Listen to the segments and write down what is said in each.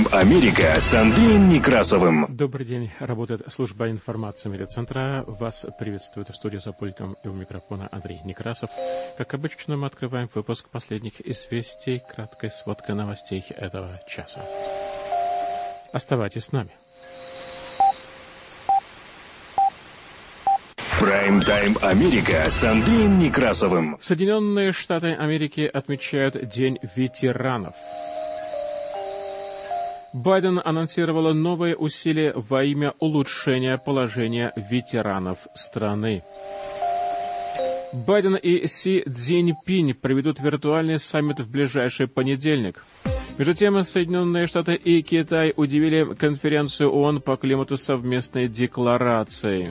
Прайм-тайм Америка с Андреем Некрасовым. Добрый день. Работает служба информации медиацентра. Вас приветствует в студии за пультом и у микрофона Андрей Некрасов. Как обычно, мы открываем выпуск последних известий, краткой сводкой новостей этого часа. Оставайтесь с нами. Прайм-тайм Америка с Андреем Некрасовым. Соединенные Штаты Америки отмечают День ветеранов – Байден анонсировала новые усилия во имя улучшения положения ветеранов страны. Байден и Си Цзиньпинь проведут виртуальный саммит в ближайший понедельник. Между тем, Соединенные Штаты и Китай удивили конференцию ООН по климату совместной декларацией.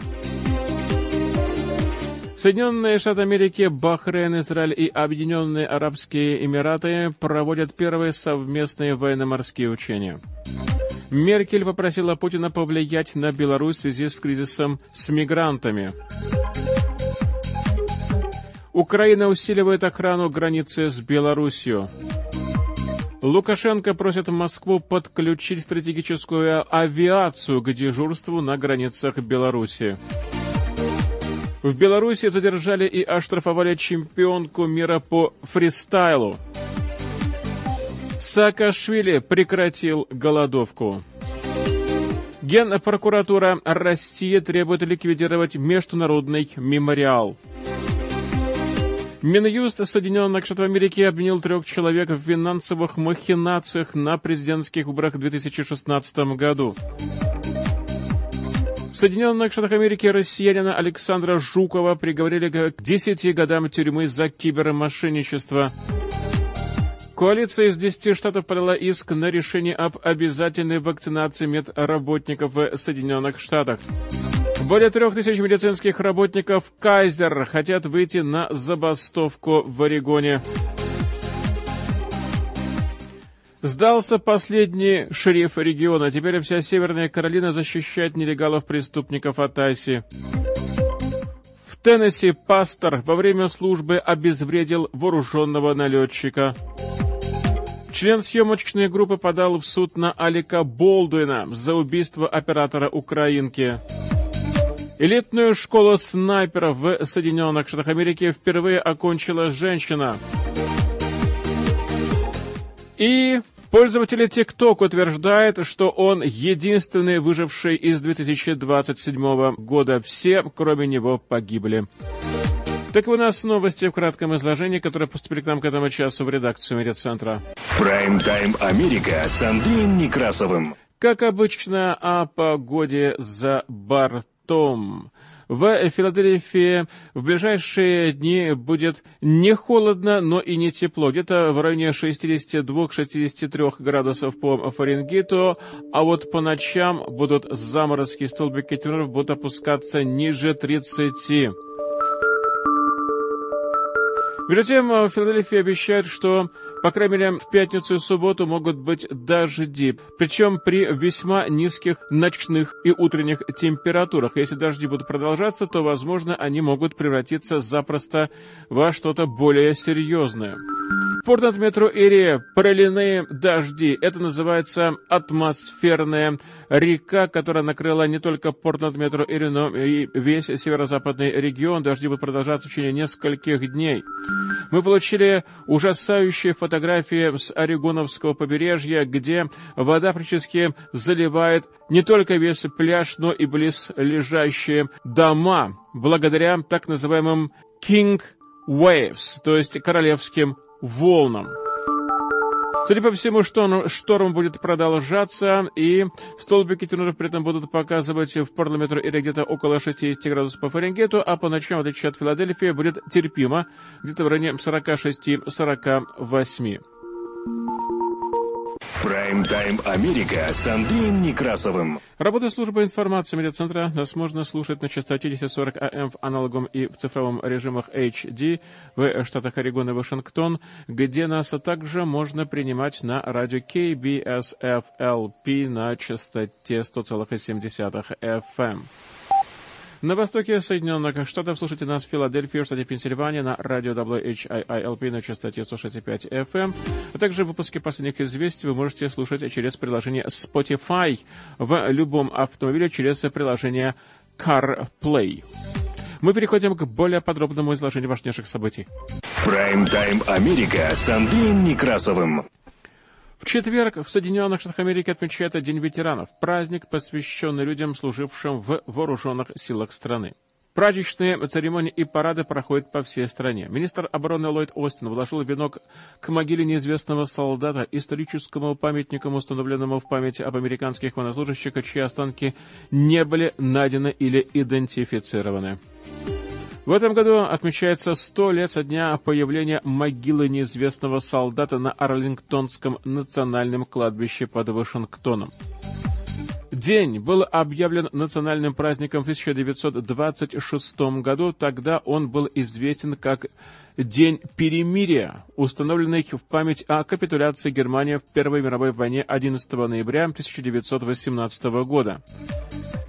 Соединенные Штаты Америки, Бахрейн, Израиль и Объединенные Арабские Эмираты проводят первые совместные военно-морские учения. Меркель попросила Путина повлиять на Беларусь в связи с кризисом с мигрантами. Украина усиливает охрану границы с Беларусью. Лукашенко просит Москву подключить стратегическую авиацию к дежурству на границах Беларуси. В Беларуси задержали и оштрафовали чемпионку мира по фристайлу. Саакашвили прекратил голодовку. Генпрокуратура России требует ликвидировать международный мемориал. Минюст Соединенных Штатов Америки обвинил трех человек в финансовых махинациях на президентских выборах в 2016 году. Соединенных Штатах Америки россиянина Александра Жукова приговорили к 10 годам тюрьмы за кибермошенничество. Коалиция из 10 штатов подала иск на решение об обязательной вакцинации медработников в Соединенных Штатах. Более трех тысяч медицинских работников Кайзер хотят выйти на забастовку в Орегоне. Сдался последний шериф региона. Теперь вся Северная Каролина защищает нелегалов-преступников от Айси. В Теннесси пастор во время службы обезвредил вооруженного налетчика. Член съемочной группы подал в суд на Алика Болдуина за убийство оператора «Украинки». Элитную школу снайперов в Соединенных Штатах Америки впервые окончила женщина – и пользователи TikTok утверждают, что он единственный выживший из 2027 года. Все, кроме него, погибли. Так у нас новости в кратком изложении, которые поступили к нам к этому часу в редакцию медиацентра. Прайм-тайм Америка с Андреем Некрасовым. Как обычно, о погоде за бортом. В Филадельфии в ближайшие дни будет не холодно, но и не тепло. Где-то в районе 62-63 градусов по Фаренгейту, а вот по ночам будут заморозки, столбики температур будут опускаться ниже 30. Между тем, в Филадельфии обещают, что по крайней мере, в пятницу и субботу могут быть дожди, причем при весьма низких ночных и утренних температурах. Если дожди будут продолжаться, то, возможно, они могут превратиться запросто во что-то более серьезное. Порт метро Ирия проливные дожди. Это называется атмосферная река, которая накрыла не только порт над метро Ири, но и весь северо-западный регион. Дожди будут продолжаться в течение нескольких дней. Мы получили ужасающие фотографии с Орегоновского побережья, где вода практически заливает не только весь пляж, но и близ лежащие дома, благодаря так называемым King Waves, то есть королевским волнам. Судя по всему, что шторм будет продолжаться, и столбики температур при этом будут показывать в парламентру или где-то около 60 градусов по Фаренгейту, а по ночам, в отличие от Филадельфии, будет терпимо, где-то в районе 46-48. Прайм-тайм Америка с Андреем Некрасовым. Работа службы информации медиацентра нас можно слушать на частоте 1040 АМ в аналоговом и в цифровом режимах HD в штатах Орегон и Вашингтон, где нас также можно принимать на радио KBSFLP на частоте 100,7 FM. На востоке Соединенных Штатов слушайте нас в Филадельфии, в штате Пенсильвания на радио WHIILP на частоте 165 FM. А также выпуски последних известий вы можете слушать через приложение Spotify в любом автомобиле через приложение CarPlay. Мы переходим к более подробному изложению важнейших событий. Прайм-тайм Америка с Андреем Некрасовым. В четверг в Соединенных Штатах Америки отмечается День ветеранов, праздник, посвященный людям, служившим в вооруженных силах страны. Праздничные церемонии и парады проходят по всей стране. Министр обороны Ллойд Остин вложил венок к могиле неизвестного солдата, историческому памятнику, установленному в памяти об американских военнослужащих, чьи останки не были найдены или идентифицированы. В этом году отмечается 100 лет со дня появления могилы неизвестного солдата на Арлингтонском национальном кладбище под Вашингтоном. День был объявлен национальным праздником в 1926 году. Тогда он был известен как День перемирия, установленный в память о капитуляции Германии в Первой мировой войне 11 ноября 1918 года.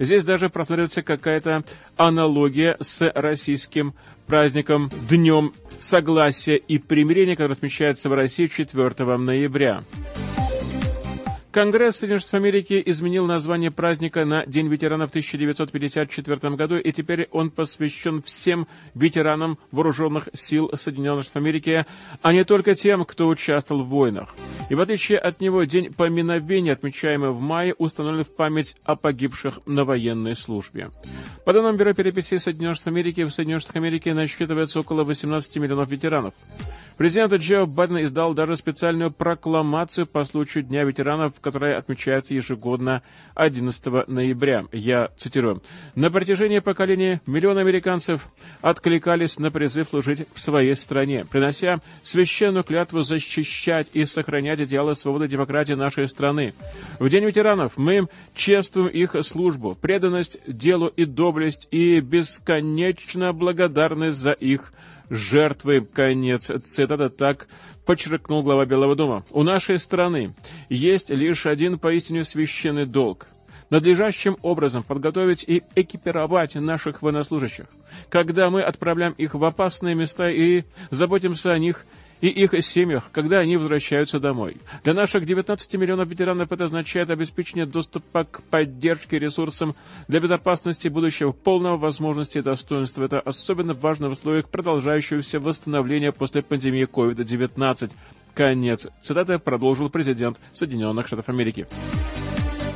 Здесь даже просматривается какая-то аналогия с российским праздником Днем Согласия и Примирения, который отмечается в России 4 ноября. Конгресс Соединенных Штатов Америки изменил название праздника на День ветеранов в 1954 году, и теперь он посвящен всем ветеранам вооруженных сил Соединенных Штатов Америки, а не только тем, кто участвовал в войнах. И в отличие от него, День поминовения, отмечаемый в мае, установлен в память о погибших на военной службе. По данным Бюро переписи Соединенных Штатов Америки, в Соединенных Штатах Америки насчитывается около 18 миллионов ветеранов. Президент Джо Байден издал даже специальную прокламацию по случаю Дня ветеранов, которая отмечается ежегодно 11 ноября. Я цитирую. «На протяжении поколений миллионы американцев откликались на призыв служить в своей стране, принося священную клятву защищать и сохранять идеалы свободы и демократии нашей страны. В День ветеранов мы чествуем их службу, преданность делу и доблесть, и бесконечно благодарны за их жертвы. Конец цитата так подчеркнул глава Белого дома. У нашей страны есть лишь один поистине священный долг надлежащим образом подготовить и экипировать наших военнослужащих. Когда мы отправляем их в опасные места и заботимся о них и их семьях, когда они возвращаются домой. Для наших 19 миллионов ветеранов это означает обеспечение доступа к поддержке ресурсам для безопасности будущего, полного возможности и достоинства. Это особенно важно в условиях продолжающегося восстановления после пандемии COVID-19. Конец. Цитата продолжил президент Соединенных Штатов Америки.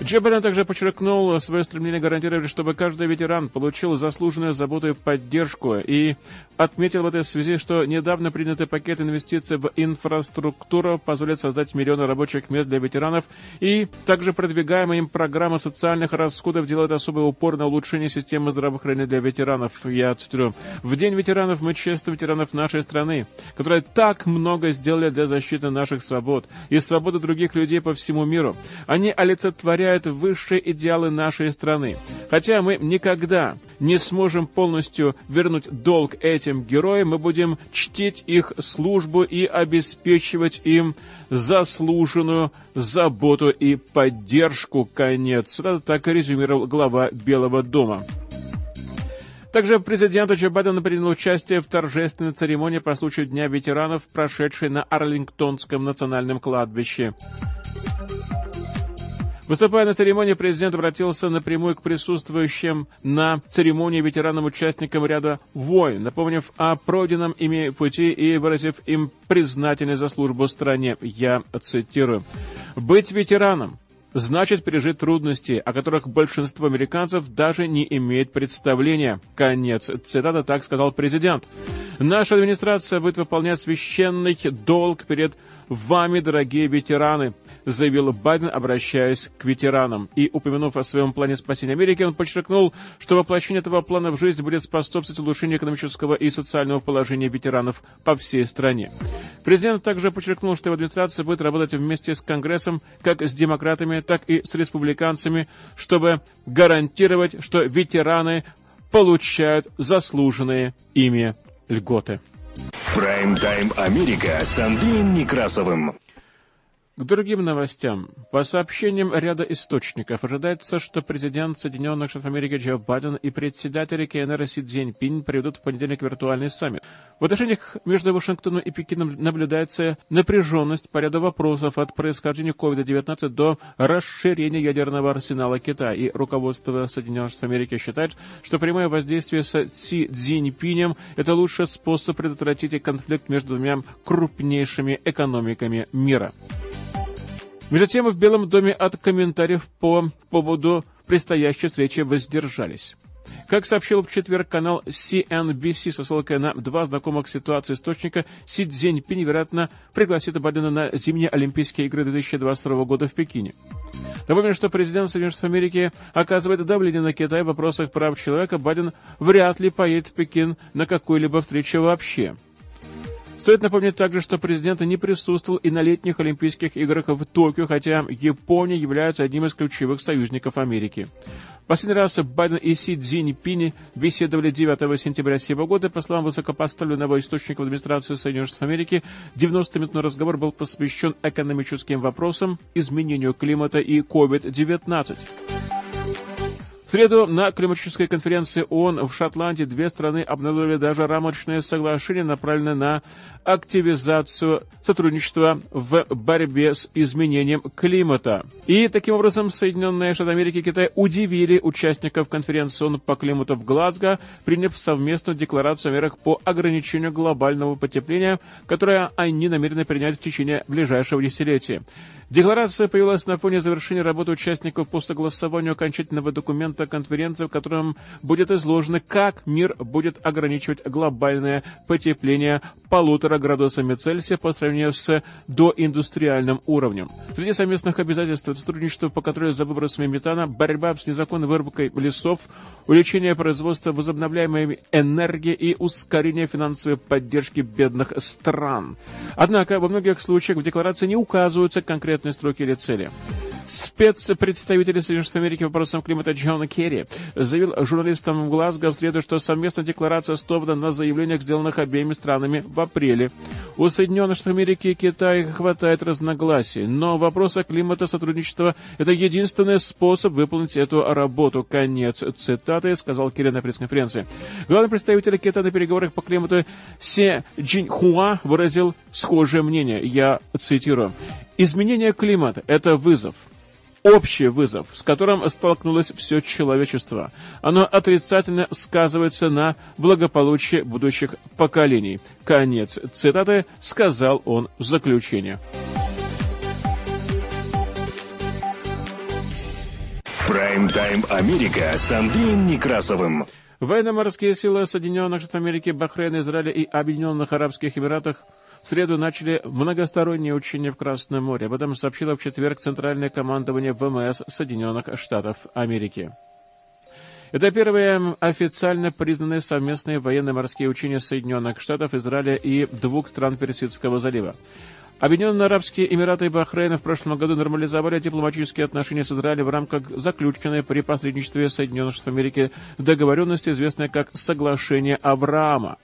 Джо Байден также подчеркнул свое стремление гарантировать, чтобы каждый ветеран получил заслуженную заботу и поддержку, и отметил в этой связи, что недавно принятый пакет инвестиций в инфраструктуру позволит создать миллионы рабочих мест для ветеранов, и также продвигаемая им программа социальных расходов делает особый упор на улучшение системы здравоохранения для ветеранов. Я цитирую. «В День ветеранов мы чествуем ветеранов нашей страны, которые так много сделали для защиты наших свобод и свободы других людей по всему миру. Они олицетворяют отражает высшие идеалы нашей страны. Хотя мы никогда не сможем полностью вернуть долг этим героям, мы будем чтить их службу и обеспечивать им заслуженную заботу и поддержку. Конец. Так резюмировал глава Белого дома. Также президент Джо Байден принял участие в торжественной церемонии по случаю Дня ветеранов, прошедшей на Арлингтонском национальном кладбище. Выступая на церемонии, президент обратился напрямую к присутствующим на церемонии ветеранам-участникам ряда войн, напомнив о пройденном ими пути и выразив им признательность за службу стране. Я цитирую. «Быть ветераном значит пережить трудности, о которых большинство американцев даже не имеет представления. Конец цитата, так сказал президент. Наша администрация будет выполнять священный долг перед вами, дорогие ветераны, заявил Байден, обращаясь к ветеранам. И, упомянув о своем плане спасения Америки, он подчеркнул, что воплощение этого плана в жизнь будет способствовать улучшению экономического и социального положения ветеранов по всей стране. Президент также подчеркнул, что его администрация будет работать вместе с Конгрессом, как с демократами, так и с республиканцами, чтобы гарантировать, что ветераны получают заслуженные ими льготы. Прайм-тайм Америка с Андреем Некрасовым. К другим новостям. По сообщениям ряда источников, ожидается, что президент Соединенных Штатов Америки Джо Байден и председатель КНР Си Цзиньпинь проведут в понедельник виртуальный саммит. В отношениях между Вашингтоном и Пекином наблюдается напряженность по ряду вопросов от происхождения COVID-19 до расширения ядерного арсенала Китая. И руководство Соединенных Штатов Америки считает, что прямое воздействие с Си Цзиньпинем – это лучший способ предотвратить конфликт между двумя крупнейшими экономиками мира. Между тем, в Белом доме от комментариев по поводу предстоящей встречи воздержались. Как сообщил в четверг канал CNBC со ссылкой на два знакомых ситуации источника, Си Цзиньпинь, вероятно, пригласит Байдена на зимние Олимпийские игры 2022 года в Пекине. Напомню, что президент Соединенных Штатов Америки оказывает давление на Китай в вопросах прав человека. Байден вряд ли поедет в Пекин на какую-либо встречу вообще. Стоит напомнить также, что президент не присутствовал и на летних Олимпийских играх в Токио, хотя Япония является одним из ключевых союзников Америки. Последний раз Байден и Си Цзиньпинь беседовали 9 сентября сего года. По словам высокопоставленного источника в администрации Соединенных Штатов Америки, 90-минутный разговор был посвящен экономическим вопросам, изменению климата и COVID-19 среду на климатической конференции ООН в Шотландии две страны обнародовали даже рамочное соглашение, направленное на активизацию сотрудничества в борьбе с изменением климата. И таким образом Соединенные Штаты Америки и Китай удивили участников конференции ООН по климату в Глазго, приняв совместную декларацию о мерах по ограничению глобального потепления, которую они намерены принять в течение ближайшего десятилетия. Декларация появилась на фоне завершения работы участников по согласованию окончательного документа конференции, в котором будет изложено, как мир будет ограничивать глобальное потепление полутора градусами Цельсия по сравнению с доиндустриальным уровнем. Среди совместных обязательств это сотрудничество по контролю за выбросами метана, борьба с незаконной вырубкой лесов, увеличение производства возобновляемой энергии и ускорение финансовой поддержки бедных стран. Однако во многих случаях в декларации не указываются конкретные строки или цели. Спецпредставитель Соединенных Штатов Америки по вопросам климата Джон Керри заявил журналистам в Глазго в среду, что совместная декларация основана на заявлениях, сделанных обеими странами в апреле. У Соединенных Штатов Америки и Китая хватает разногласий, но вопрос о климата сотрудничества – это единственный способ выполнить эту работу. Конец цитаты, сказал Керри на пресс-конференции. Главный представитель Китая на переговорах по климату Се Джиньхуа выразил схожее мнение. Я цитирую. Изменение климата – это вызов общий вызов, с которым столкнулось все человечество. Оно отрицательно сказывается на благополучии будущих поколений. Конец цитаты сказал он в заключении. Прайм-тайм Америка с Андреем Некрасовым. Военно-морские силы Соединенных Штатов Америки, Бахрейна, Израиля и Объединенных Арабских Эмиратах – в среду начали многосторонние учения в Красном море. Об этом сообщило в четверг Центральное командование ВМС Соединенных Штатов Америки. Это первые официально признанные совместные военно-морские учения Соединенных Штатов, Израиля и двух стран Персидского залива. Объединенные Арабские Эмираты и Бахрейн в прошлом году нормализовали дипломатические отношения с Израилем в рамках заключенной при посредничестве Соединенных Штатов Америки договоренности, известной как «Соглашение Авраама».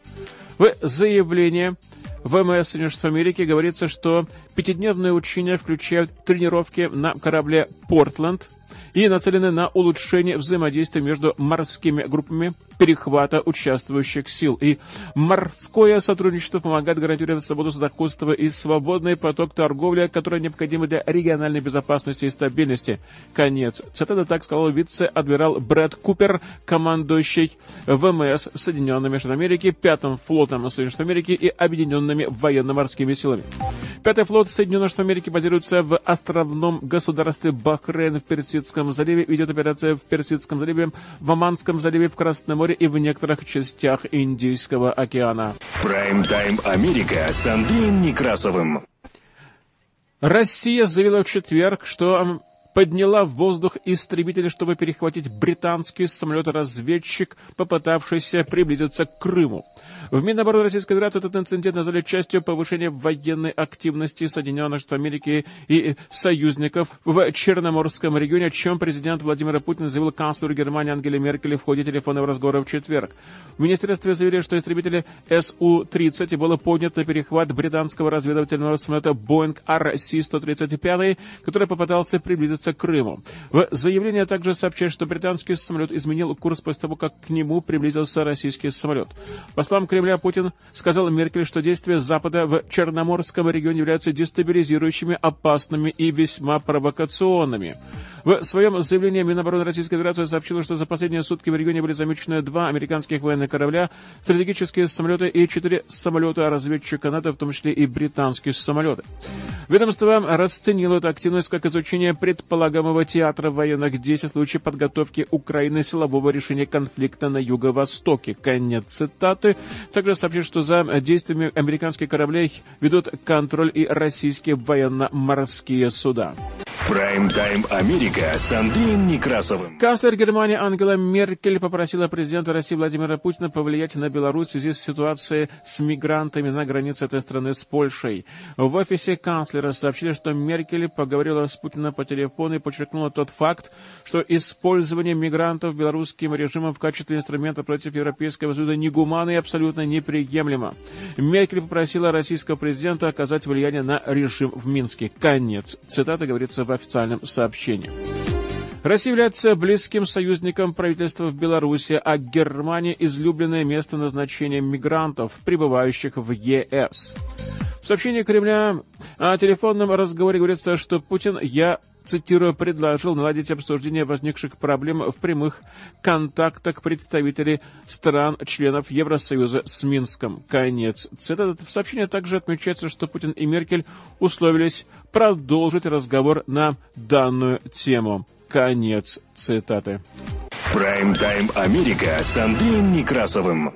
В заявлении ВМС Соединенных Штатов Америки говорится, что пятидневные учения включают тренировки на корабле «Портленд», и нацелены на улучшение взаимодействия между морскими группами перехвата участвующих сил. И морское сотрудничество помогает гарантировать свободу судоходства и свободный поток торговли, который необходим для региональной безопасности и стабильности. Конец. Цитата так сказал вице-адмирал Брэд Купер, командующий ВМС Соединенными Штатами Америки, Пятым флотом Соединенных Штатов Америки и Объединенными военно-морскими силами. Пятый флот Соединенных Штатов Америки базируется в островном государстве Бахрейн в Персидском заливе, ведет операция в Персидском заливе, в Оманском заливе, в Красном море и в некоторых частях Индийского океана. Прайм-тайм Америка с Андреем Некрасовым. Россия заявила в четверг, что подняла в воздух истребители, чтобы перехватить британский самолет-разведчик, попытавшийся приблизиться к Крыму. В Минобороны Российской Федерации этот инцидент назвали частью повышения военной активности Соединенных Штатов Америки и союзников в Черноморском регионе, о чем президент Владимир Путин заявил канцлеру Германии Ангеле Меркель в ходе телефонного разговора в четверг. В министерстве заявили, что истребители Су-30 было поднято перехват британского разведывательного самолета Boeing RC-135, который попытался приблизиться приблизиться к Крыму. В заявлении также сообщают, что британский самолет изменил курс после того, как к нему приблизился российский самолет. По словам Кремля, Путин сказал Меркель, что действия Запада в Черноморском регионе являются дестабилизирующими, опасными и весьма провокационными. В своем заявлении Минобороны Российской Федерации сообщила, что за последние сутки в регионе были замечены два американских военных корабля, стратегические самолеты и четыре самолета разведчика НАТО, в том числе и британские самолеты. Ведомство расценило эту активность как изучение предполагаемого театра военных действий в случае подготовки Украины силового решения конфликта на Юго-Востоке. Конец цитаты. Также сообщит, что за действиями американских кораблей ведут контроль и российские военно-морские суда. Прайм-тайм Америка с Андреем Некрасовым. Канцлер Германии Ангела Меркель попросила президента России Владимира Путина повлиять на Беларусь в связи с ситуацией с мигрантами на границе этой страны с Польшей. В офисе канцлера сообщили, что Меркель поговорила с Путиным по телефону и подчеркнула тот факт, что использование мигрантов белорусским режимом в качестве инструмента против Европейского Союза негуманно и абсолютно неприемлемо. Меркель попросила российского президента оказать влияние на режим в Минске. Конец. Цитата говорится в официальном сообщении. Россия является близким союзником правительства в Беларуси, а Германия – излюбленное место назначения мигрантов, прибывающих в ЕС. В сообщении Кремля о телефонном разговоре говорится, что Путин, я цитирую, предложил наладить обсуждение возникших проблем в прямых контактах представителей стран-членов Евросоюза с Минском. Конец цитаты. В сообщении также отмечается, что Путин и Меркель условились продолжить разговор на данную тему. Конец цитаты. Прайм-тайм Америка с Андреем Некрасовым.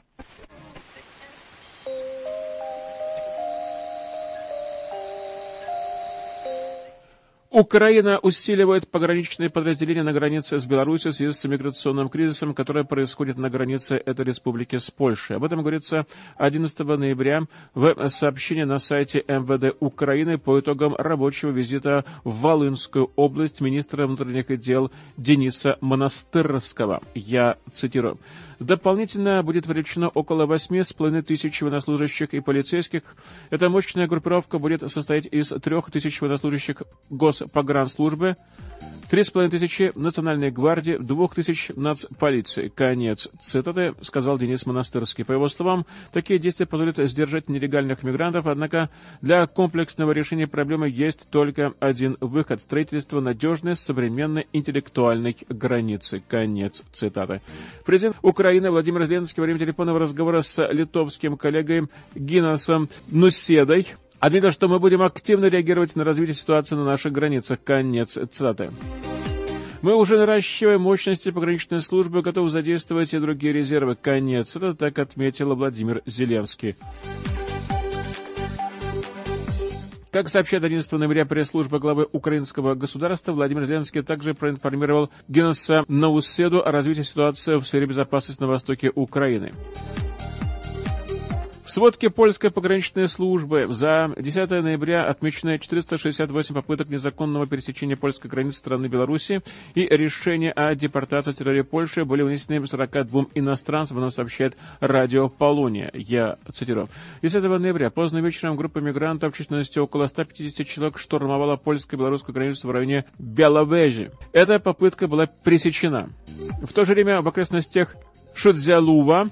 Украина усиливает пограничные подразделения на границе с Беларусью в связи с миграционным кризисом, который происходит на границе этой республики с Польшей. Об этом говорится 11 ноября в сообщении на сайте МВД Украины по итогам рабочего визита в Волынскую область министра внутренних дел Дениса Монастырского. Я цитирую. Дополнительно будет привлечено около 8,5 тысяч военнослужащих и полицейских. Эта мощная группировка будет состоять из 3 тысяч военнослужащих Госпогранслужбы, Три с половиной тысячи Национальной гвардии, двух тысяч нацполиции. Конец цитаты, сказал Денис Монастырский. По его словам, такие действия позволят сдержать нелегальных мигрантов, однако для комплексного решения проблемы есть только один выход – строительство надежной, современной, интеллектуальной границы. Конец цитаты. Президент Украины Владимир Зеленский во время телефонного разговора с литовским коллегой Гинасом Нуседой Отметил, что мы будем активно реагировать на развитие ситуации на наших границах. Конец цитаты. Мы уже наращиваем мощности пограничной службы, готовы задействовать и другие резервы. Конец. Это так отметил Владимир Зеленский. Как сообщает 11 ноября пресс-служба главы украинского государства, Владимир Зеленский также проинформировал Генса Науседу о развитии ситуации в сфере безопасности на востоке Украины сводке польской пограничной службы за 10 ноября отмечено 468 попыток незаконного пересечения польской границы страны Беларуси и решение о депортации с территории Польши были вынесены 42 иностранцам, оно сообщает радио Полония. Я цитирую. 10 ноября поздно вечером группа мигрантов численностью около 150 человек штурмовала польско-белорусскую границу в районе Беловежи. Эта попытка была пресечена. В то же время в окрестностях Шудзялува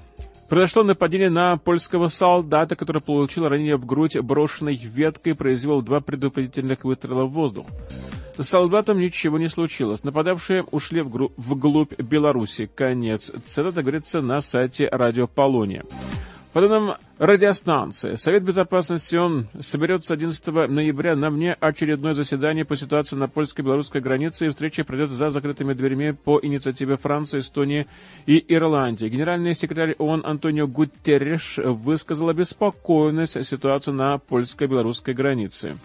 Произошло нападение на польского солдата, который получил ранение в грудь брошенной веткой и произвел два предупредительных выстрела в воздух. С солдатом ничего не случилось. Нападавшие ушли вглубь Беларуси. Конец. Цитата говорится на сайте Радио Полония. По данным радиостанции, Совет Безопасности он соберется 11 ноября на внеочередное заседание по ситуации на польско-белорусской границе, и встреча пройдет за закрытыми дверями по инициативе Франции, Эстонии и Ирландии. Генеральный секретарь ООН Антонио Гутерреш высказал обеспокоенность ситуации на польско-белорусской границе.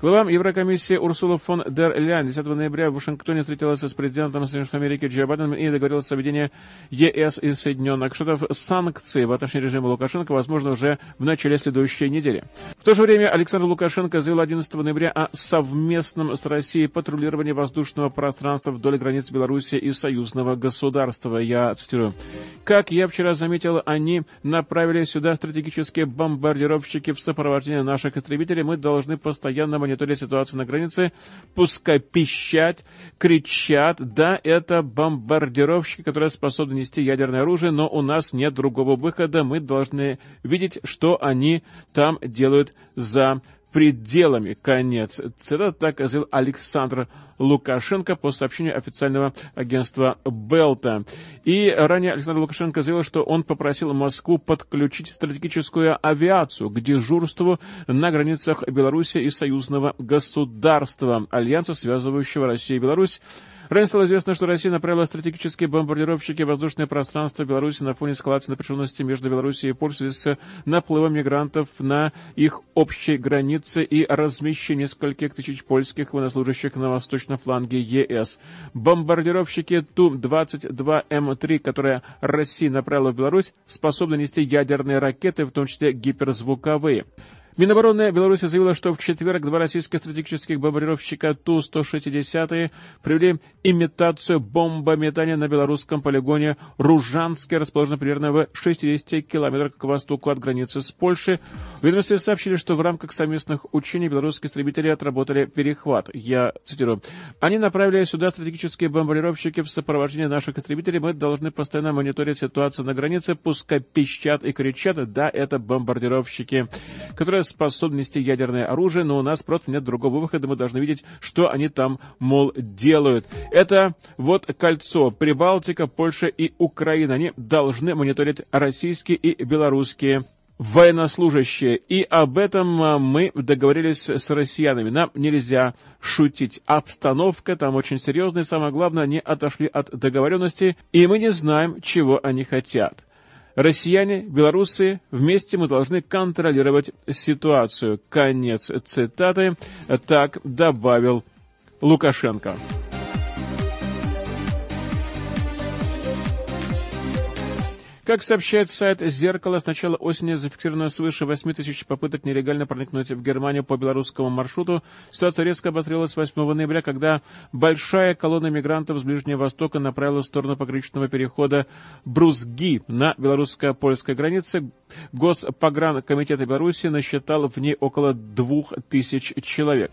Глава Еврокомиссии Урсула фон дер Ляйн 10 ноября в Вашингтоне встретилась с президентом Соединенных Америки Джо Байденом и договорилась о введении ЕС и Соединенных Штатов санкций в отношении режима Лукашенко, возможно, уже в начале следующей недели. В то же время Александр Лукашенко заявил 11 ноября о совместном с Россией патрулировании воздушного пространства вдоль границ Беларуси и союзного государства. Я цитирую. Как я вчера заметил, они направили сюда стратегические бомбардировщики в сопровождении наших истребителей. Мы должны постоянно мониторить ситуацию на границе, пускай пищать, кричат. Да, это бомбардировщики, которые способны нести ядерное оружие, но у нас нет другого выхода. Мы должны видеть, что они там делают за пределами. Конец. Цитата так заявил Александр Лукашенко по сообщению официального агентства Белта. И ранее Александр Лукашенко заявил, что он попросил Москву подключить стратегическую авиацию к дежурству на границах Беларуси и союзного государства, альянса, связывающего Россию и Беларусь, Ранее стало известно, что Россия направила стратегические бомбардировщики в воздушное пространство Беларуси на фоне эскалации напряженности между Беларусью и Польшей с наплывом мигрантов на их общей границе и размещение нескольких тысяч польских военнослужащих на восточном фланге ЕС. Бомбардировщики Ту-22М3, которые Россия направила в Беларусь, способны нести ядерные ракеты, в том числе гиперзвуковые. Минобороны Беларуси заявила, что в четверг два российских стратегических бомбардировщика Ту-160 провели имитацию бомбометания на белорусском полигоне Ружанский, расположенный примерно в 60 километрах к востоку от границы с Польшей. Ведомстве сообщили, что в рамках совместных учений белорусские истребители отработали перехват. Я цитирую. Они направили сюда стратегические бомбардировщики в сопровождении наших истребителей. Мы должны постоянно мониторить ситуацию на границе, пускай пищат и кричат. Да, это бомбардировщики, которые способны нести ядерное оружие, но у нас просто нет другого выхода, мы должны видеть, что они там, мол, делают. Это вот кольцо Прибалтика, Польша и Украина. Они должны мониторить российские и белорусские военнослужащие. И об этом а, мы договорились с россиянами. Нам нельзя шутить. Обстановка там очень серьезная. Самое главное, они отошли от договоренности, и мы не знаем, чего они хотят. Россияне, белорусы, вместе мы должны контролировать ситуацию. Конец цитаты. Так добавил Лукашенко. Как сообщает сайт «Зеркало», с начала осени зафиксировано свыше 8 тысяч попыток нелегально проникнуть в Германию по белорусскому маршруту. Ситуация резко обострилась 8 ноября, когда большая колонна мигрантов с Ближнего Востока направилась в сторону пограничного перехода Брузги на белорусско-польской границе. Госпогранкомитет Беларуси насчитал в ней около двух тысяч человек.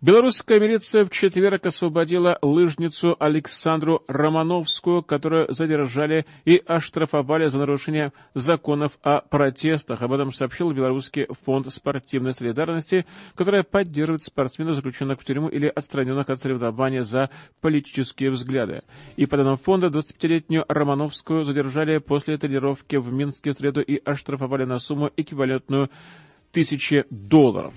Белорусская милиция в четверг освободила лыжницу Александру Романовскую, которую задержали и оштрафовали за нарушение законов о протестах. Об этом сообщил Белорусский фонд спортивной солидарности, который поддерживает спортсменов, заключенных в тюрьму или отстраненных от соревнования за политические взгляды. И по данным фонда, 25-летнюю Романовскую задержали после тренировки в Минске в среду и оштрафовали на сумму эквивалентную тысячи долларов.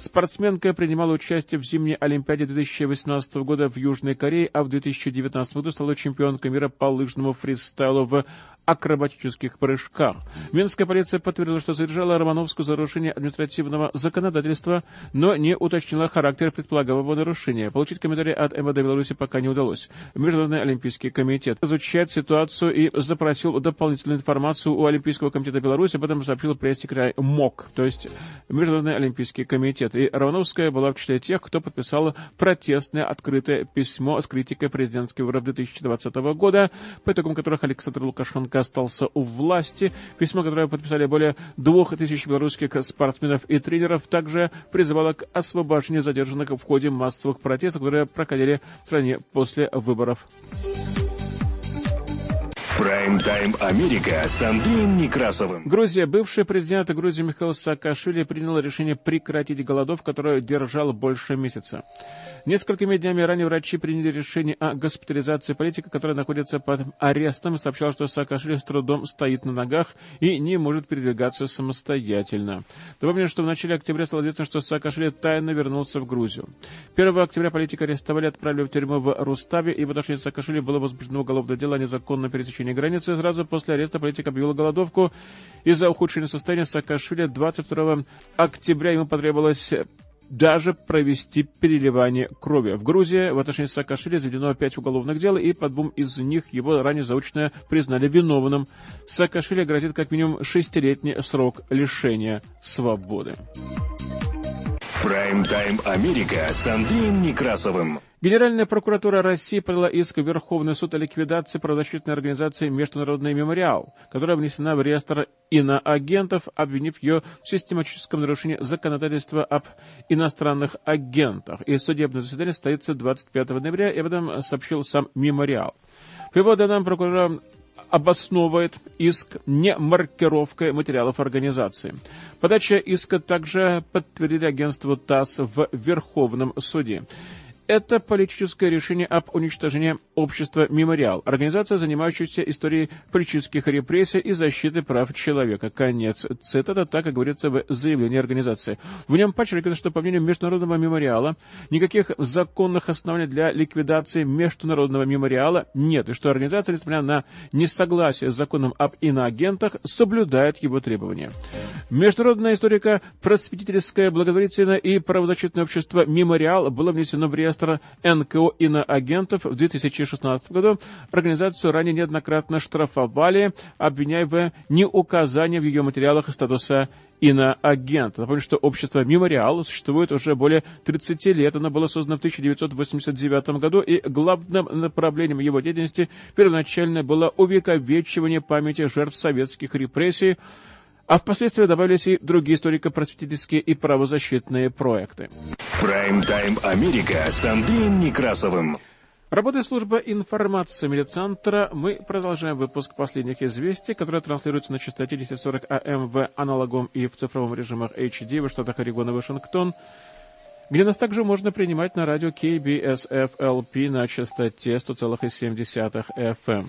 Спортсменка принимала участие в зимней Олимпиаде 2018 года в Южной Корее, а в 2019 году стала чемпионкой мира по лыжному фристайлу в акробатических прыжках. Минская полиция подтвердила, что задержала Романовскую за нарушение административного законодательства, но не уточнила характер предполагаемого нарушения. Получить комментарий от МВД Беларуси пока не удалось. Международный олимпийский комитет изучает ситуацию и запросил дополнительную информацию у Олимпийского комитета Беларуси. Об этом сообщил пресс-секретарь МОК, то есть Международный олимпийский комитет. И Романовская была в числе тех, кто подписал протестное открытое письмо с критикой президентских выборов 2020 года, по итогам которых Александр Лукашенко Лукашенко остался у власти. Письмо, которое подписали более двух тысяч белорусских спортсменов и тренеров, также призывало к освобождению задержанных в ходе массовых протестов, которые проходили в стране после выборов. Прайм-тайм Америка с Андреем Некрасовым. Грузия. Бывший президент Грузии Михаил Саакашвили принял решение прекратить голодов, которую держал больше месяца. Несколькими днями ранее врачи приняли решение о госпитализации политика, который находится под арестом, сообщал, что Саакашвили с трудом стоит на ногах и не может передвигаться самостоятельно. Напомню, что в начале октября стало известно, что Саакашвили тайно вернулся в Грузию. 1 октября политика арестовали и отправили в тюрьму в Руставе, и в отношении Саакашвили было возбуждено уголовное дело о незаконном пересечении границы. Сразу после ареста политика объявила голодовку. Из-за ухудшения состояния Саакашвили 22 октября ему потребовалось даже провести переливание крови. В Грузии в отношении Саакашвили заведено пять уголовных дел, и по двум из них его ранее заочно признали виновным. Саакашвили грозит как минимум шестилетний срок лишения свободы. Прайм-тайм Америка с Андреем Некрасовым. Генеральная прокуратура России подала иск в Верховный суд о ликвидации правозащитной организации «Международный мемориал», которая внесена в реестр иноагентов, обвинив ее в систематическом нарушении законодательства об иностранных агентах. И судебное заседание состоится 25 ноября, и об этом сообщил сам мемориал. По его данным, прокурор обосновывает иск не маркировкой материалов организации. Подача иска также подтвердили агентству ТАСС в Верховном суде. Это политическое решение об уничтожении общества «Мемориал», организация, занимающаяся историей политических репрессий и защиты прав человека. Конец цитата, так и говорится в заявлении организации. В нем подчеркивается, что по мнению Международного мемориала никаких законных оснований для ликвидации Международного мемориала нет, и что организация, несмотря на несогласие с законом об иноагентах, соблюдает его требования. Международное историко-просветительское благотворительное и правозащитное общество «Мемориал» было внесено в реестр реестра НКО иноагентов в 2016 году. Организацию ранее неоднократно штрафовали, обвиняя в неуказании в ее материалах статуса иноагента. Напомню, что общество «Мемориал» существует уже более 30 лет. Оно было создано в 1989 году, и главным направлением его деятельности первоначально было увековечивание памяти жертв советских репрессий, а впоследствии добавились и другие историко-просветительские и правозащитные проекты. Прайм-тайм Америка с Андреем Некрасовым. Работает служба информации медиацентра. Мы продолжаем выпуск последних известий, которые транслируются на частоте 1040 АМ в аналоговом и в цифровом режимах HD в штатах Орегон и Вашингтон, где нас также можно принимать на радио KBSFLP на частоте 100,7 FM.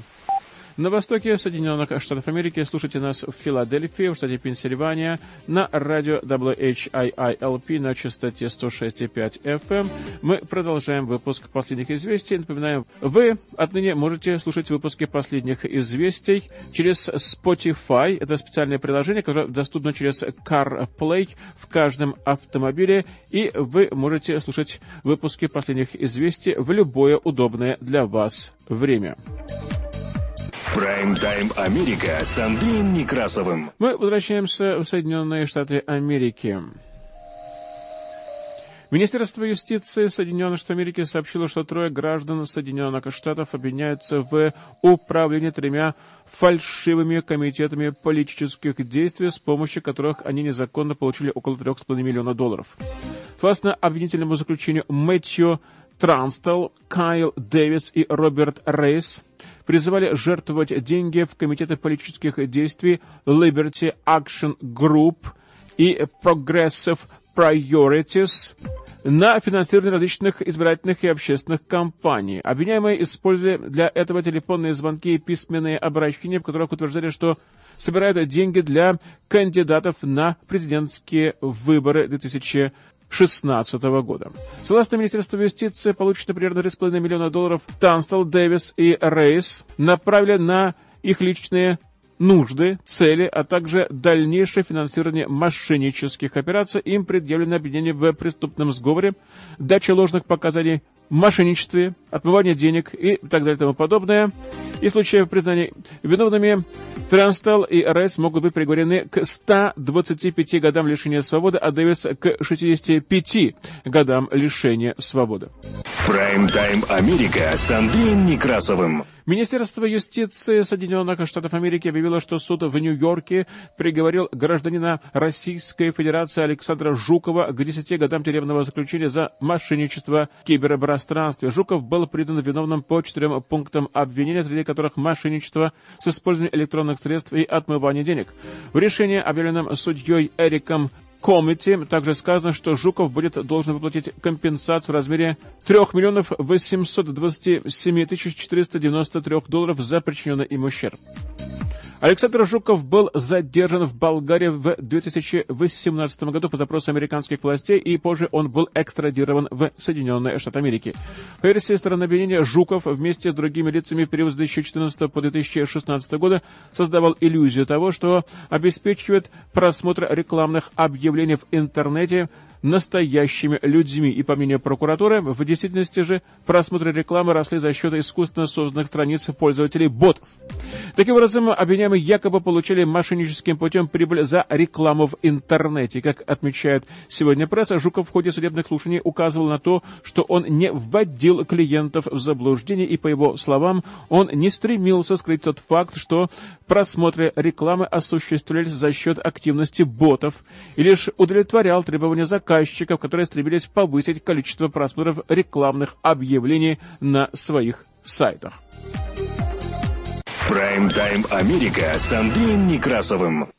На востоке Соединенных Штатов Америки слушайте нас в Филадельфии, в штате Пенсильвания, на радио WHIILP на частоте 106,5 FM. Мы продолжаем выпуск последних известий. Напоминаем, вы отныне можете слушать выпуски последних известий через Spotify. Это специальное приложение, которое доступно через CarPlay в каждом автомобиле. И вы можете слушать выпуски последних известий в любое удобное для вас время. Прайм-тайм Америка с Андреем Некрасовым. Мы возвращаемся в Соединенные Штаты Америки. Министерство юстиции Соединенных Штатов Америки сообщило, что трое граждан Соединенных Штатов обвиняются в управлении тремя фальшивыми комитетами политических действий, с помощью которых они незаконно получили около 3,5 миллиона долларов. Согласно обвинительному заключению Мэтью Транстел, Кайл Дэвис и Роберт Рейс – призывали жертвовать деньги в комитеты политических действий Liberty Action Group и Progressive Priorities на финансирование различных избирательных и общественных кампаний. Обвиняемые использовали для этого телефонные звонки и письменные обращения, в которых утверждали, что собирают деньги для кандидатов на президентские выборы 2000 2016 года. Согласно Министерству юстиции, получено примерно 3,5 миллиона долларов Танстел, Дэвис и Рейс направили на их личные нужды, цели, а также дальнейшее финансирование мошеннических операций. Им предъявлено обвинение в преступном сговоре, даче ложных показаний мошенничестве, отмывание денег и так далее и тому подобное. И в случае признания виновными Транстал и РС могут быть приговорены к 125 годам лишения свободы, а Дэвис к 65 годам лишения свободы. Прайм-тайм Америка с Андреем Некрасовым. Министерство юстиции Соединенных Штатов Америки объявило, что суд в Нью-Йорке приговорил гражданина Российской Федерации Александра Жукова к 10 годам тюремного заключения за мошенничество в киберпространстве. Жуков был признан виновным по четырем пунктам обвинения, среди которых мошенничество с использованием электронных средств и отмывание денег. В решении, объявленном судьей Эриком Комити также сказано, что Жуков будет должен выплатить компенсацию в размере 3 миллионов 827 тысяч 493 долларов за причиненный им ущерб. Александр Жуков был задержан в Болгарии в 2018 году по запросу американских властей, и позже он был экстрадирован в Соединенные Штаты Америки. По версии стороны обвинения, Жуков вместе с другими лицами в период с 2014 по 2016 года создавал иллюзию того, что обеспечивает просмотр рекламных объявлений в интернете, настоящими людьми. И по мнению прокуратуры, в действительности же просмотры рекламы росли за счет искусственно созданных страниц пользователей ботов. Таким образом, обвиняемые якобы получили мошенническим путем прибыль за рекламу в интернете. Как отмечает сегодня пресса, Жуков в ходе судебных слушаний указывал на то, что он не вводил клиентов в заблуждение, и, по его словам, он не стремился скрыть тот факт, что просмотры рекламы осуществлялись за счет активности ботов, и лишь удовлетворял требования заказчика заказчиков, которые стремились повысить количество просмотров рекламных объявлений на своих сайтах. Прайм-тайм Америка с Андреем Некрасовым.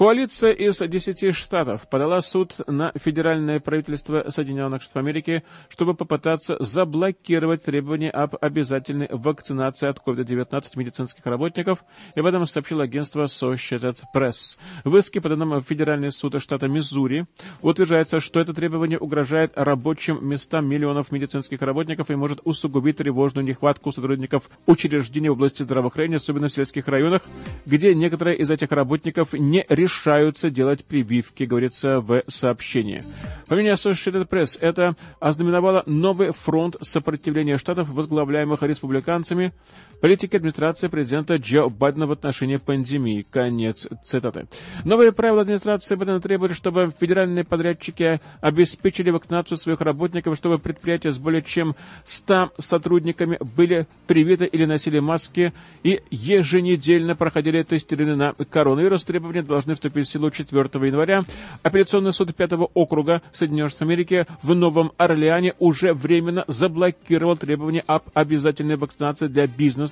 Коалиция из 10 штатов подала суд на федеральное правительство Соединенных Штатов Америки, чтобы попытаться заблокировать требования об обязательной вакцинации от COVID-19 медицинских работников, и об этом сообщило агентство Associated Press. В иске, поданном в Федеральный суд штата Миссури, утверждается, что это требование угрожает рабочим местам миллионов медицинских работников и может усугубить тревожную нехватку сотрудников учреждений в области здравоохранения, особенно в сельских районах, где некоторые из этих работников не решили решаются делать прививки, говорится в сообщении. По мнению Associated Press, это ознаменовало новый фронт сопротивления штатов, возглавляемых республиканцами, политики администрации президента Джо Байдена в отношении пандемии. Конец цитаты. Новые правила администрации Байдена требуют, чтобы федеральные подрядчики обеспечили вакцинацию своих работников, чтобы предприятия с более чем 100 сотрудниками были привиты или носили маски и еженедельно проходили тестирование на коронавирус. Требования должны вступить в силу 4 января. Апелляционный суд 5 округа Соединенных Штатов Америки в Новом Орлеане уже временно заблокировал требования об обязательной вакцинации для бизнеса,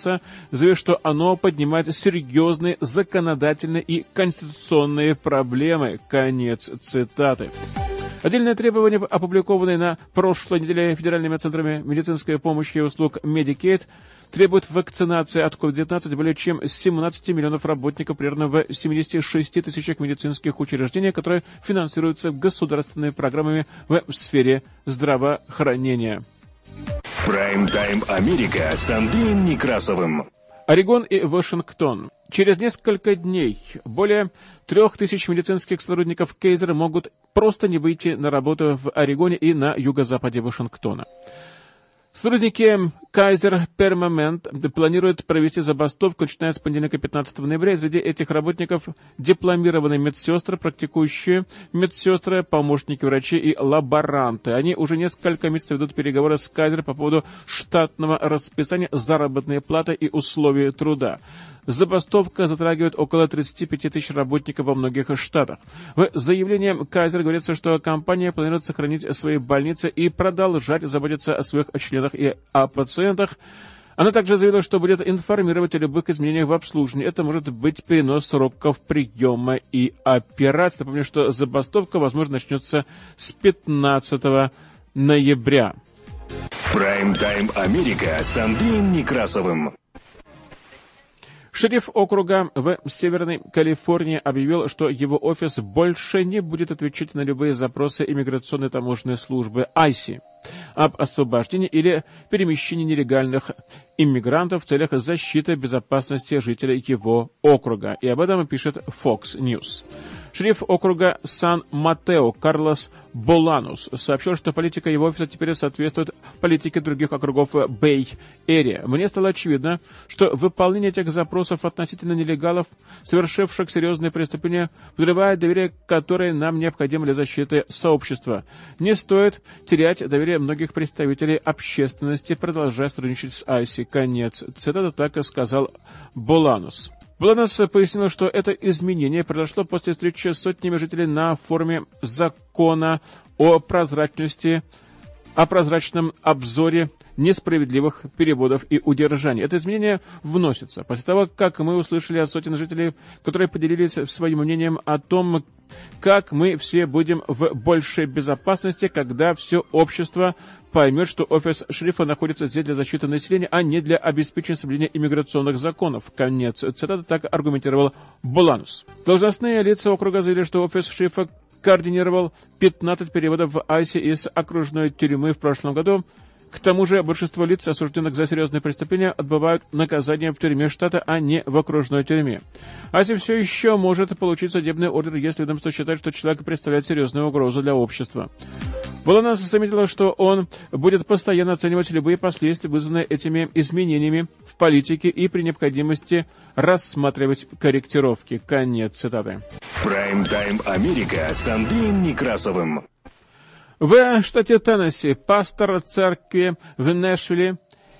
заявив, что оно поднимает серьезные законодательные и конституционные проблемы. Конец цитаты. Отдельное требование, опубликованное на прошлой неделе Федеральными центрами медицинской помощи и услуг Medicaid, требует вакцинации от COVID-19 более чем 17 миллионов работников примерно в 76 тысячах медицинских учреждений, которые финансируются государственными программами в сфере здравоохранения. Прайм-тайм Америка с Андреем Некрасовым. Орегон и Вашингтон. Через несколько дней более трех тысяч медицинских сотрудников Кейзера могут просто не выйти на работу в Орегоне и на юго-западе Вашингтона. Сотрудники Kaiser Permanent планируют провести забастовку, начиная с понедельника 15 ноября. Среди этих работников дипломированные медсестры, практикующие медсестры, помощники врачей и лаборанты. Они уже несколько месяцев ведут переговоры с Kaiser по поводу штатного расписания, заработной платы и условий труда. Забастовка затрагивает около 35 тысяч работников во многих штатах. В заявлении Кайзер говорится, что компания планирует сохранить свои больницы и продолжать заботиться о своих членах и о пациентах. Она также заявила, что будет информировать о любых изменениях в обслуживании. Это может быть перенос сроков приема и операции. Напомню, что забастовка, возможно, начнется с 15 ноября. Прайм-тайм Америка с Андреем Некрасовым. Шериф округа в Северной Калифорнии объявил, что его офис больше не будет отвечать на любые запросы иммиграционной таможенной службы ICE об освобождении или перемещении нелегальных иммигрантов в целях защиты безопасности жителей его округа. И об этом пишет Fox News. Шериф округа Сан-Матео Карлос Боланус сообщил, что политика его офиса теперь соответствует политике других округов Бэй-Эрия. Мне стало очевидно, что выполнение этих запросов относительно нелегалов, совершивших серьезные преступления, подрывает доверие, которое нам необходимо для защиты сообщества. Не стоит терять доверие многих представителей общественности, продолжая сотрудничать с Айси. Конец. Цитата так и сказал Боланус. Бланос пояснил, что это изменение произошло после встречи с сотнями жителей на форуме закона о прозрачности, о прозрачном обзоре несправедливых переводов и удержаний. Это изменение вносится после того, как мы услышали от сотен жителей, которые поделились своим мнением о том, как мы все будем в большей безопасности, когда все общество поймет, что офис шерифа находится здесь для защиты населения, а не для обеспечения соблюдения иммиграционных законов. Конец цитаты так аргументировал Буланус. Должностные лица округа заявили, что офис шерифа координировал 15 переводов в Айсе из окружной тюрьмы в прошлом году, к тому же большинство лиц, осужденных за серьезные преступления, отбывают наказание в тюрьме штата, а не в окружной тюрьме. Аси все еще может получить судебный ордер, если ведомство считает, что человек представляет серьезную угрозу для общества. Буланас заметила, что он будет постоянно оценивать любые последствия, вызванные этими изменениями в политике и при необходимости рассматривать корректировки. Конец цитаты. Прайм-тайм Америка с Андреем Некрасовым. В штате Теннесси пастор церкви в Нэшвилле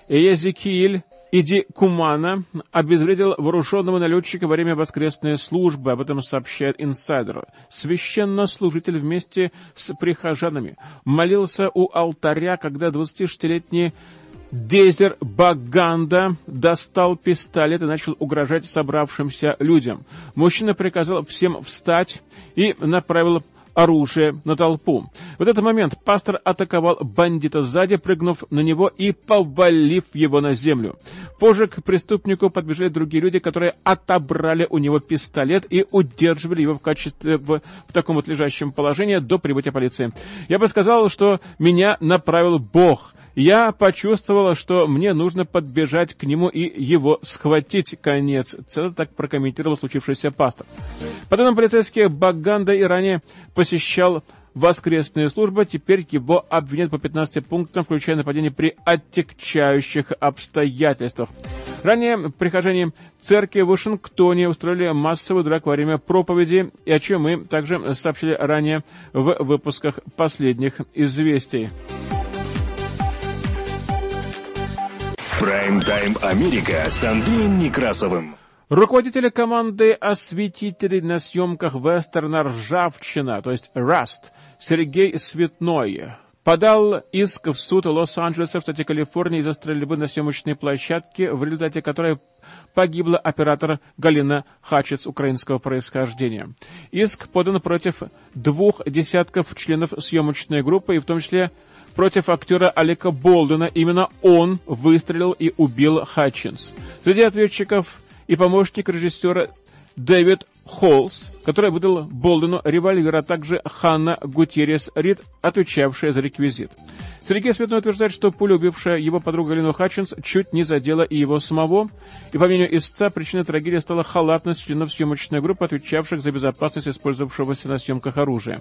Езекииль Иди Кумана обезвредил вооруженного налетчика во время воскресной службы, об этом сообщает инсайдер. Священнослужитель вместе с прихожанами молился у алтаря, когда 26-летний Дезер Баганда достал пистолет и начал угрожать собравшимся людям. Мужчина приказал всем встать и направил оружие на толпу. В этот момент пастор атаковал бандита сзади, прыгнув на него и повалив его на землю. Позже к преступнику подбежали другие люди, которые отобрали у него пистолет и удерживали его в качестве в, в таком вот лежащем положении до прибытия полиции. Я бы сказал, что меня направил Бог. Я почувствовала, что мне нужно подбежать к нему и его схватить. Конец. Это так прокомментировал случившийся пастор. По данным полицейских, Баганда и ранее посещал воскресные службы. Теперь его обвинят по 15 пунктам, включая нападение при оттекчающих обстоятельствах. Ранее прихожане церкви в Вашингтоне устроили массовый драк во время проповеди, и о чем мы также сообщили ранее в выпусках последних известий. Прайм-тайм Америка с Андреем Некрасовым. Руководитель команды осветителей на съемках вестерна «Ржавчина», то есть «Rust», Сергей Светной, подал иск в суд Лос-Анджелеса в штате Калифорния из-за стрельбы на съемочной площадке, в результате которой погибла оператор Галина Хатчинс украинского происхождения. Иск подан против двух десятков членов съемочной группы, и в том числе против актера Алека Болдуина. Именно он выстрелил и убил Хатчинс. Среди ответчиков и помощник режиссера Дэвид Холлс, который выдал Болдену револьвер, а также Ханна Гутеррес Рид, отвечавшая за реквизит. Сергей Светной утверждает, что пуля, убившая его подругу Галину Хатчинс, чуть не задела и его самого. И по мнению истца, причиной трагедии стала халатность членов съемочной группы, отвечавших за безопасность использовавшегося на съемках оружия.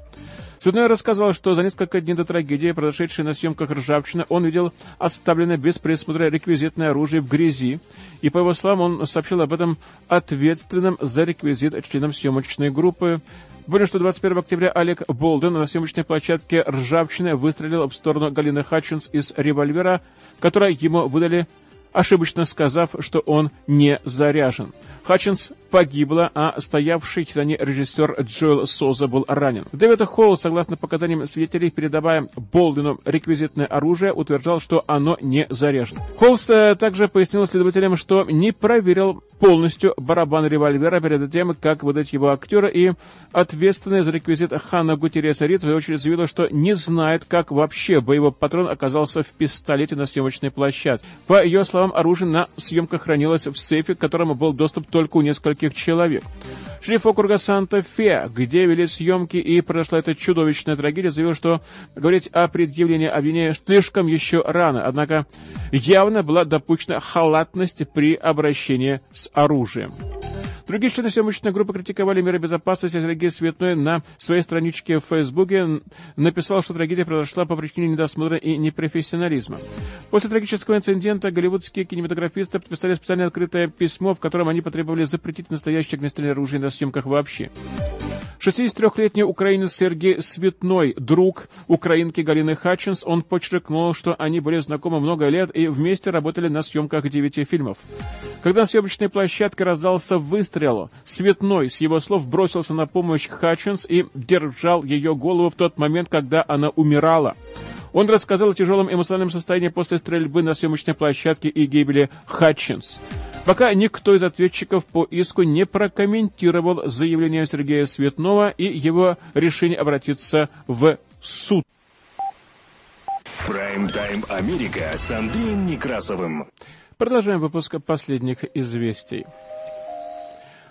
Светной рассказал, что за несколько дней до трагедии, произошедшей на съемках «Ржавчина», он видел оставленное без присмотра реквизитное оружие в грязи, и, по его словам, он сообщил об этом ответственным за реквизит членам съемочной группы, Напомню, что 21 октября Алек Болдуин на съемочной площадке «Ржавчины» выстрелил в сторону Галины Хатчинс из револьвера, который ему выдали, ошибочно сказав, что он не заряжен. Хатчинс погибла, а стоявший за ней режиссер Джоэл Соза был ранен. Дэвид Холл, согласно показаниям свидетелей, передавая Болдуину реквизитное оружие, утверждал, что оно не заряжено. Холст э, также пояснил следователям, что не проверил полностью барабан револьвера перед тем, как выдать его актеру, и ответственная за реквизит Ханна Гутерреса Рид, в свою очередь, заявила, что не знает, как вообще боевой патрон оказался в пистолете на съемочной площадке. По ее словам, оружие на съемках хранилось в сейфе, к которому был доступ только у нескольких человек. Шериф округа Санта-Фе, где вели съемки и произошла эта чудовищная трагедия, заявил, что говорить о предъявлении обвинения слишком еще рано, однако явно была допущена халатность при обращении с оружием. Другие члены съемочной группы критиковали меры безопасности. Сергей Светной на своей страничке в Фейсбуке написал, что трагедия произошла по причине недосмотра и непрофессионализма. После трагического инцидента голливудские кинематографисты подписали специальное открытое письмо, в котором они потребовали запретить настоящее огнестрельное оружие на съемках вообще. 63-летний украинец Сергей Светной, друг украинки Галины Хатчинс, он подчеркнул, что они были знакомы много лет и вместе работали на съемках девяти фильмов. Когда на съемочной площадке раздался выстрел, Светной, с его слов, бросился на помощь Хатчинс и держал ее голову в тот момент, когда она умирала. Он рассказал о тяжелом эмоциональном состоянии после стрельбы на съемочной площадке и гибели Хатчинс. Пока никто из ответчиков по иску не прокомментировал заявление Сергея Светного и его решение обратиться в суд. Прайм-тайм Америка с Андреем Некрасовым. Продолжаем выпуск последних известий.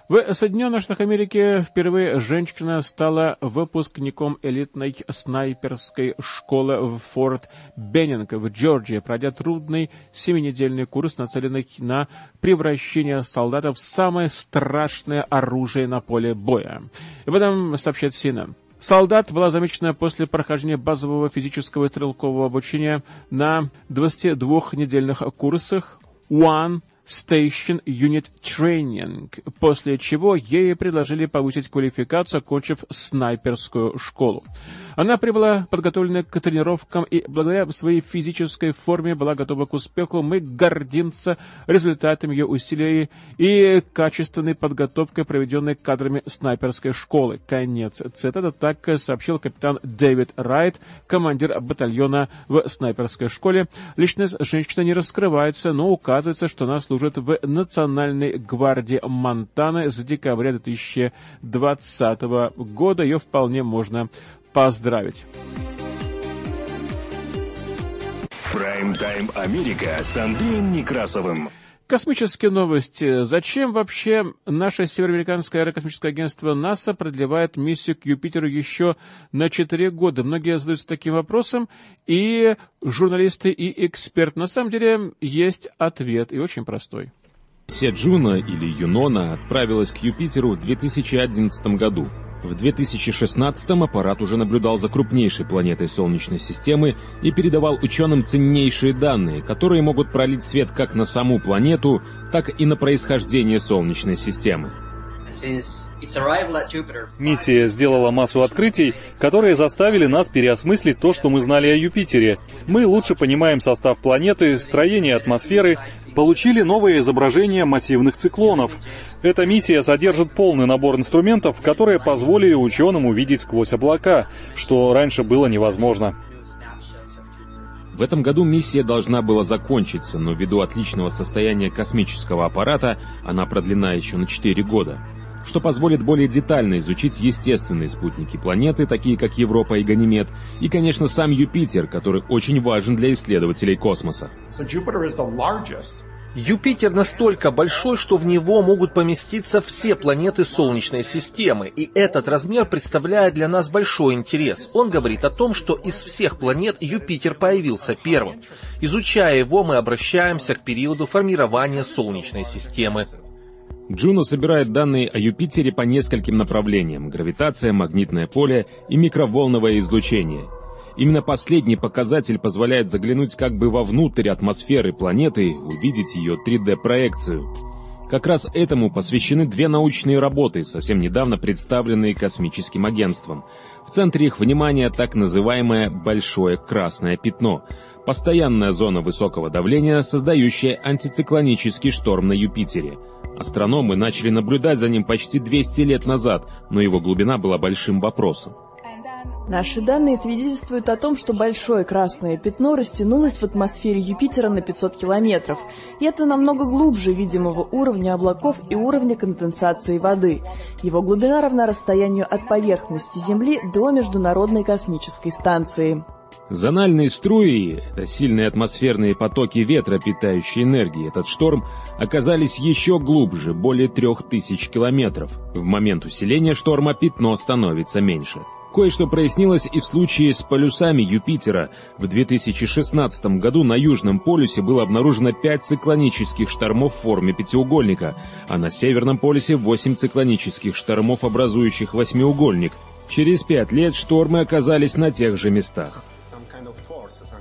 В Соединенных Штатах Америки впервые женщина стала выпускником элитной снайперской школы в Форт Беннинг в Джорджии, пройдя трудный семинедельный курс, нацеленный на превращение солдатов в самое страшное оружие на поле боя. Об этом сообщает CNN. Солдат была замечена после прохождения базового физического и стрелкового обучения на 22-недельных курсах One Station Unit Training, после чего ей предложили повысить квалификацию, окончив снайперскую школу. Она прибыла подготовленная к тренировкам и благодаря своей физической форме была готова к успеху. Мы гордимся результатами ее усилий и качественной подготовкой, проведенной кадрами снайперской школы. Конец цитата. Так сообщил капитан Дэвид Райт, командир батальона в снайперской школе. Личность женщины не раскрывается, но указывается, что она служит в Национальной гвардии Монтаны с декабря 2020 года. Ее вполне можно поздравить. Прайм-тайм Америка с Андреем Некрасовым. Космические новости. Зачем вообще наше Североамериканское аэрокосмическое агентство НАСА продлевает миссию к Юпитеру еще на 4 года? Многие задаются таким вопросом, и журналисты, и эксперт. На самом деле есть ответ, и очень простой. Миссия Джуна или Юнона отправилась к Юпитеру в 2011 году. В 2016-м аппарат уже наблюдал за крупнейшей планетой Солнечной системы и передавал ученым ценнейшие данные, которые могут пролить свет как на саму планету, так и на происхождение Солнечной системы. Миссия сделала массу открытий, которые заставили нас переосмыслить то, что мы знали о Юпитере. Мы лучше понимаем состав планеты, строение атмосферы, получили новые изображения массивных циклонов. Эта миссия содержит полный набор инструментов, которые позволили ученым увидеть сквозь облака, что раньше было невозможно. В этом году миссия должна была закончиться, но ввиду отличного состояния космического аппарата она продлена еще на 4 года что позволит более детально изучить естественные спутники планеты, такие как Европа и Ганимед, и, конечно, сам Юпитер, который очень важен для исследователей космоса. Юпитер настолько большой, что в него могут поместиться все планеты Солнечной системы, и этот размер представляет для нас большой интерес. Он говорит о том, что из всех планет Юпитер появился первым. Изучая его, мы обращаемся к периоду формирования Солнечной системы. Джуно собирает данные о Юпитере по нескольким направлениям – гравитация, магнитное поле и микроволновое излучение. Именно последний показатель позволяет заглянуть как бы вовнутрь атмосферы планеты, увидеть ее 3D-проекцию. Как раз этому посвящены две научные работы, совсем недавно представленные космическим агентством. В центре их внимания так называемое «большое красное пятно», постоянная зона высокого давления, создающая антициклонический шторм на Юпитере – Астрономы начали наблюдать за ним почти 200 лет назад, но его глубина была большим вопросом. Наши данные свидетельствуют о том, что большое красное пятно растянулось в атмосфере Юпитера на 500 километров. И это намного глубже видимого уровня облаков и уровня конденсации воды. Его глубина равна расстоянию от поверхности Земли до Международной космической станции. Зональные струи, это сильные атмосферные потоки ветра, питающие энергией, этот шторм, оказались еще глубже, более трех тысяч километров. В момент усиления шторма пятно становится меньше. Кое-что прояснилось и в случае с полюсами Юпитера. В 2016 году на Южном полюсе было обнаружено 5 циклонических штормов в форме пятиугольника, а на Северном полюсе 8 циклонических штормов, образующих восьмиугольник. Через пять лет штормы оказались на тех же местах.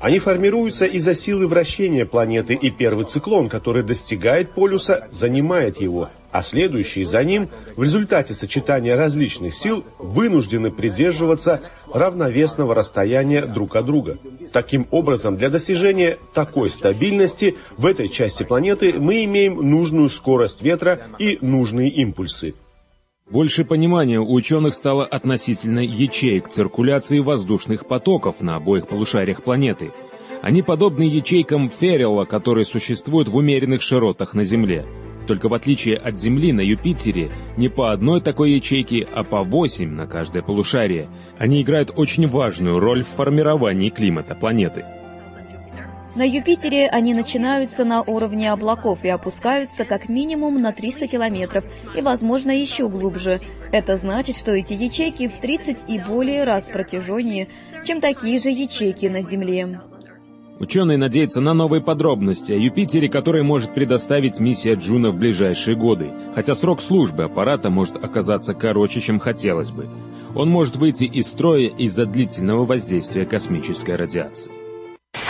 Они формируются из-за силы вращения планеты, и первый циклон, который достигает полюса, занимает его, а следующие за ним в результате сочетания различных сил вынуждены придерживаться равновесного расстояния друг от друга. Таким образом, для достижения такой стабильности в этой части планеты мы имеем нужную скорость ветра и нужные импульсы. Больше понимания у ученых стало относительно ячеек циркуляции воздушных потоков на обоих полушариях планеты. Они подобны ячейкам Феррелла, которые существуют в умеренных широтах на Земле. Только в отличие от Земли на Юпитере не по одной такой ячейке, а по восемь на каждое полушарие. Они играют очень важную роль в формировании климата планеты. На Юпитере они начинаются на уровне облаков и опускаются как минимум на 300 километров и, возможно, еще глубже. Это значит, что эти ячейки в 30 и более раз протяженнее, чем такие же ячейки на Земле. Ученые надеются на новые подробности о Юпитере, которые может предоставить миссия Джуно в ближайшие годы, хотя срок службы аппарата может оказаться короче, чем хотелось бы. Он может выйти из строя из-за длительного воздействия космической радиации.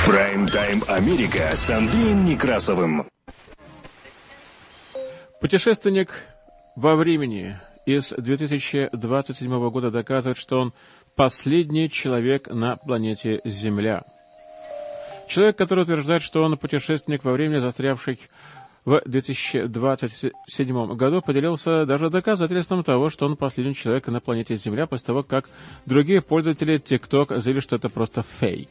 Прайм-тайм Америка с Андреем Некрасовым. Путешественник во времени из 2027 года доказывает, что он последний человек на планете Земля. Человек, который утверждает, что он путешественник во времени, застрявший в 2027 году поделился даже доказательством того, что он последний человек на планете Земля после того, как другие пользователи TikTok заявили, что это просто фейк.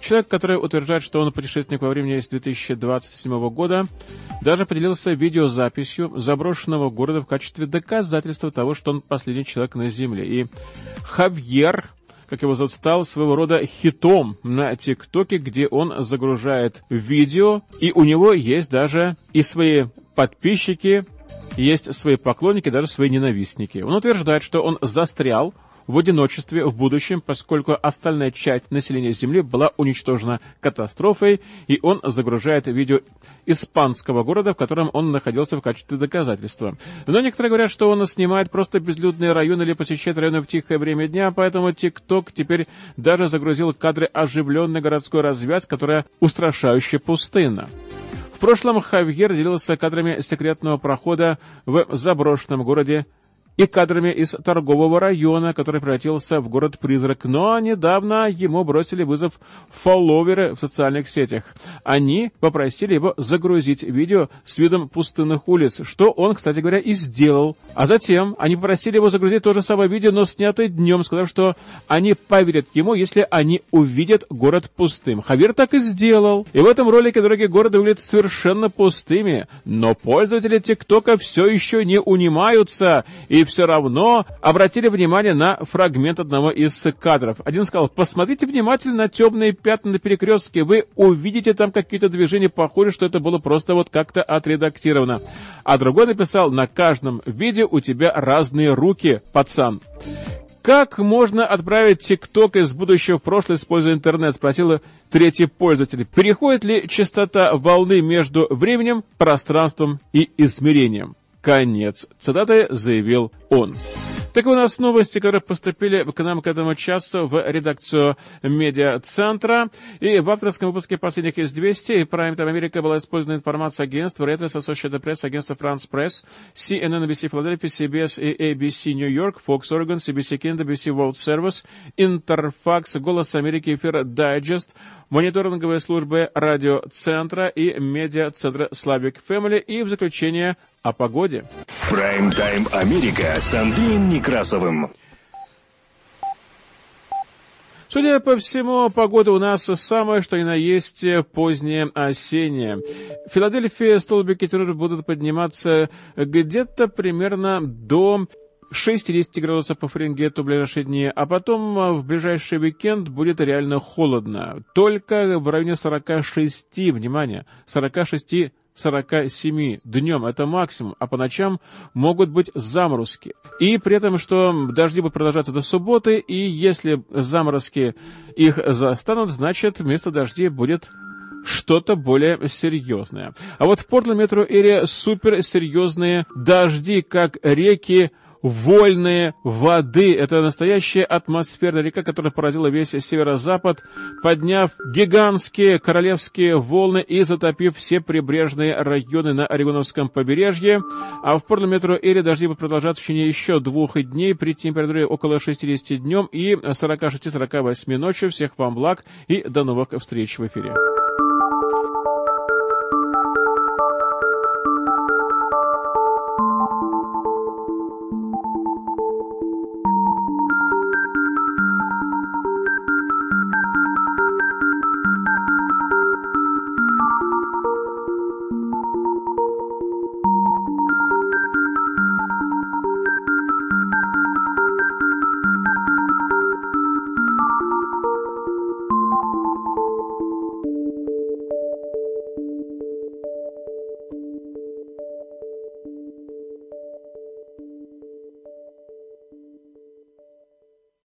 Человек, который утверждает, что он путешественник во времени с 2027 года, даже поделился видеозаписью заброшенного города в качестве доказательства того, что он последний человек на Земле. И Хавьер как его зовут, стал своего рода хитом на ТикТоке, где он загружает видео, и у него есть даже и свои подписчики, есть свои поклонники, даже свои ненавистники. Он утверждает, что он застрял в одиночестве в будущем, поскольку остальная часть населения Земли была уничтожена катастрофой, и он загружает видео испанского города, в котором он находился в качестве доказательства. Но некоторые говорят, что он снимает просто безлюдные районы или посещает районы в тихое время дня, поэтому ТикТок теперь даже загрузил кадры оживленной городской развязки, которая устрашающе пустынна. В прошлом Хавьер делился кадрами секретного прохода в заброшенном городе и кадрами из торгового района, который превратился в город-призрак. Но недавно ему бросили вызов фолловеры в социальных сетях. Они попросили его загрузить видео с видом пустынных улиц, что он, кстати говоря, и сделал. А затем они попросили его загрузить то же самое видео, но снятое днем, сказав, что они поверят ему, если они увидят город пустым. Хавир так и сделал. И в этом ролике дорогие города выглядят совершенно пустыми. Но пользователи ТикТока все еще не унимаются и все равно обратили внимание на фрагмент одного из кадров. Один сказал, посмотрите внимательно на темные пятна на перекрестке, вы увидите там какие-то движения, похоже, что это было просто вот как-то отредактировано. А другой написал, на каждом видео у тебя разные руки, пацан. Как можно отправить ТикТок из будущего в прошлое, используя интернет, спросил третий пользователь. Переходит ли частота волны между временем, пространством и измерением? Конец цитаты заявил он. Так у нас новости, которые поступили к нам к этому часу в редакцию медиа-центра. И в авторском выпуске последних известий Prime Time Америка была использована информация агентств Reuters, Associated Press, агентства France Press, CNN, NBC Philadelphia, CBS и ABC New York, Fox Oregon, CBC Canada, BBC World Service, Interfax, Голос Америки, Эфир Digest, мониторинговые службы радиоцентра и медиа-центра Slavic Family и в заключение о погоде. Прайм-тайм Америка с Андреем Некрасовым. Судя по всему, погода у нас самая, что ни на есть, поздняя осенняя. В Филадельфии столбики температуры будут подниматься где-то примерно до 60 градусов по Фаренгейту в ближайшие дни, а потом в ближайший уикенд будет реально холодно. Только в районе 46, внимание, 46 47 днем. Это максимум, а по ночам могут быть заморозки. И при этом, что дожди будут продолжаться до субботы, и если заморозки их застанут, значит, вместо дождей будет что-то более серьезное. А вот в Портленд метро Эре суперсерьезные дожди, как реки вольные воды. Это настоящая атмосферная река, которая поразила весь северо-запад, подняв гигантские королевские волны и затопив все прибрежные районы на Орегоновском побережье. А в Портленд метро Эре дожди будут продолжаться в течение еще двух дней при температуре около 60 днем и 46-48 ночью. Всех вам благ и до новых встреч в эфире.